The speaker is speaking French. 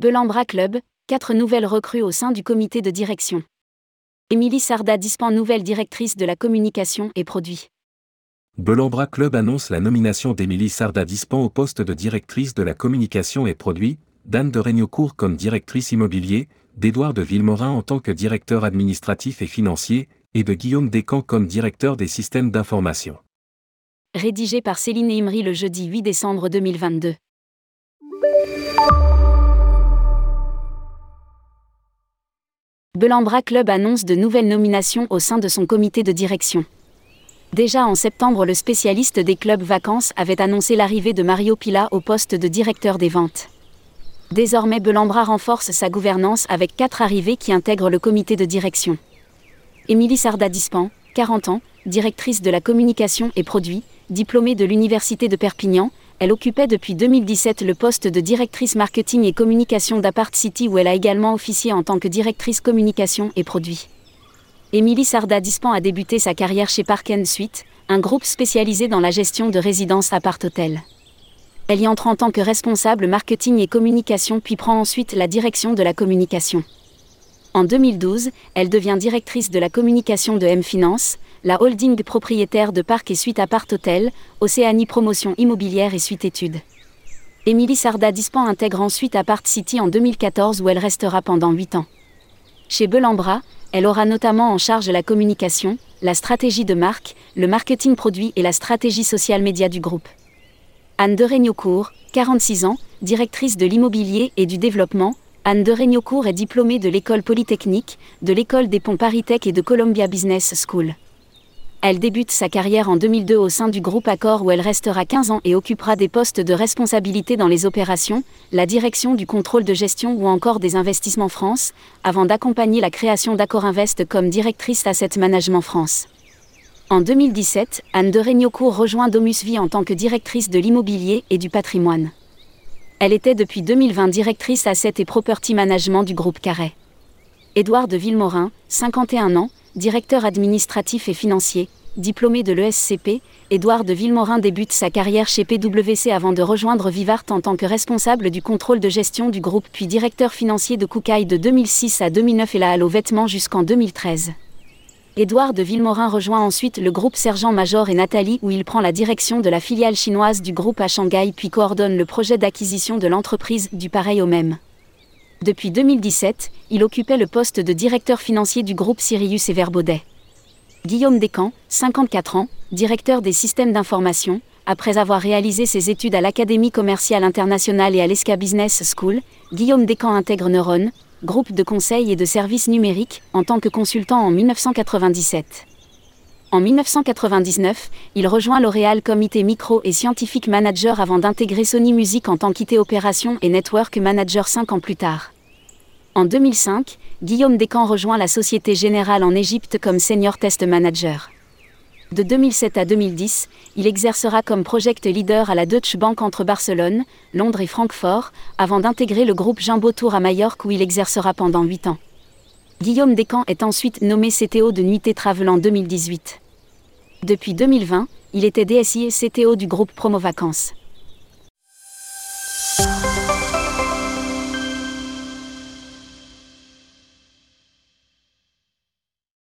Belambra Club, quatre nouvelles recrues au sein du comité de direction. Émilie Sarda Dispan, nouvelle directrice de la communication et produits. Belambra Club annonce la nomination d'Émilie Sarda Dispan au poste de directrice de la communication et produits, d'Anne de Régnaucourt comme directrice immobilier, d'Édouard de Villemorin en tant que directeur administratif et financier, et de Guillaume Descamps comme directeur des systèmes d'information. Rédigé par Céline Imri le jeudi 8 décembre 2022. Belambra Club annonce de nouvelles nominations au sein de son comité de direction. Déjà en septembre, le spécialiste des clubs vacances avait annoncé l'arrivée de Mario Pila au poste de directeur des ventes. Désormais, Belambra renforce sa gouvernance avec quatre arrivées qui intègrent le comité de direction. Émilie Sarda-Dispan, 40 ans, directrice de la communication et produits, diplômée de l'Université de Perpignan, elle occupait depuis 2017 le poste de directrice marketing et communication d'Apart City où elle a également officié en tant que directrice communication et produits. Émilie Sarda Dispan a débuté sa carrière chez Park Suite, un groupe spécialisé dans la gestion de résidences appart-hôtel. Elle y entre en tant que responsable marketing et communication puis prend ensuite la direction de la communication. En 2012, elle devient directrice de la communication de M Finance, la holding propriétaire de Parc et Suite Apart Hotel, Océanie Promotion Immobilière et Suite Études. Émilie Sarda Dispan intègre ensuite Apart City en 2014 où elle restera pendant 8 ans. Chez Belambra, elle aura notamment en charge la communication, la stratégie de marque, le marketing produit et la stratégie sociale média du groupe. Anne de Régnaucourt, 46 ans, directrice de l'immobilier et du développement, Anne de Régnaucourt est diplômée de l'école polytechnique, de l'école des ponts Paritech et de Columbia Business School. Elle débute sa carrière en 2002 au sein du groupe Accor où elle restera 15 ans et occupera des postes de responsabilité dans les opérations, la direction du contrôle de gestion ou encore des investissements France, avant d'accompagner la création d'Accor Invest comme directrice Asset Management France. En 2017, Anne de Régnaucourt rejoint Domus Vie en tant que directrice de l'immobilier et du patrimoine. Elle était depuis 2020 directrice Asset et Property Management du groupe Carret. Édouard de Villemorin, 51 ans, directeur administratif et financier, diplômé de l'ESCP, Édouard de Villemorin débute sa carrière chez PwC avant de rejoindre Vivart en tant que responsable du contrôle de gestion du groupe puis directeur financier de Koukaï de 2006 à 2009 et la Halle aux vêtements jusqu'en 2013. Édouard de Villemorin rejoint ensuite le groupe Sergent-Major et Nathalie où il prend la direction de la filiale chinoise du groupe à Shanghai puis coordonne le projet d'acquisition de l'entreprise du pareil au même. Depuis 2017, il occupait le poste de directeur financier du groupe Sirius et Verbaudet. Guillaume Descamps, 54 ans, directeur des systèmes d'information, après avoir réalisé ses études à l'Académie commerciale internationale et à l'ESCA Business School, Guillaume Descamps intègre Neuron, groupe de conseil et de services numériques, en tant que consultant en 1997. En 1999, il rejoint L'Oréal comme IT Micro et Scientific Manager avant d'intégrer Sony Music en tant qu'IT Opération et Network Manager 5 ans plus tard. En 2005, Guillaume Descamps rejoint la Société Générale en Égypte comme Senior Test Manager. De 2007 à 2010, il exercera comme project leader à la Deutsche Bank entre Barcelone, Londres et Francfort, avant d'intégrer le groupe Jumbo Tour à Majorque où il exercera pendant 8 ans. Guillaume Descamps est ensuite nommé CTO de Nuitée Travel en 2018. Depuis 2020, il était DSI et CTO du groupe Promo Vacances.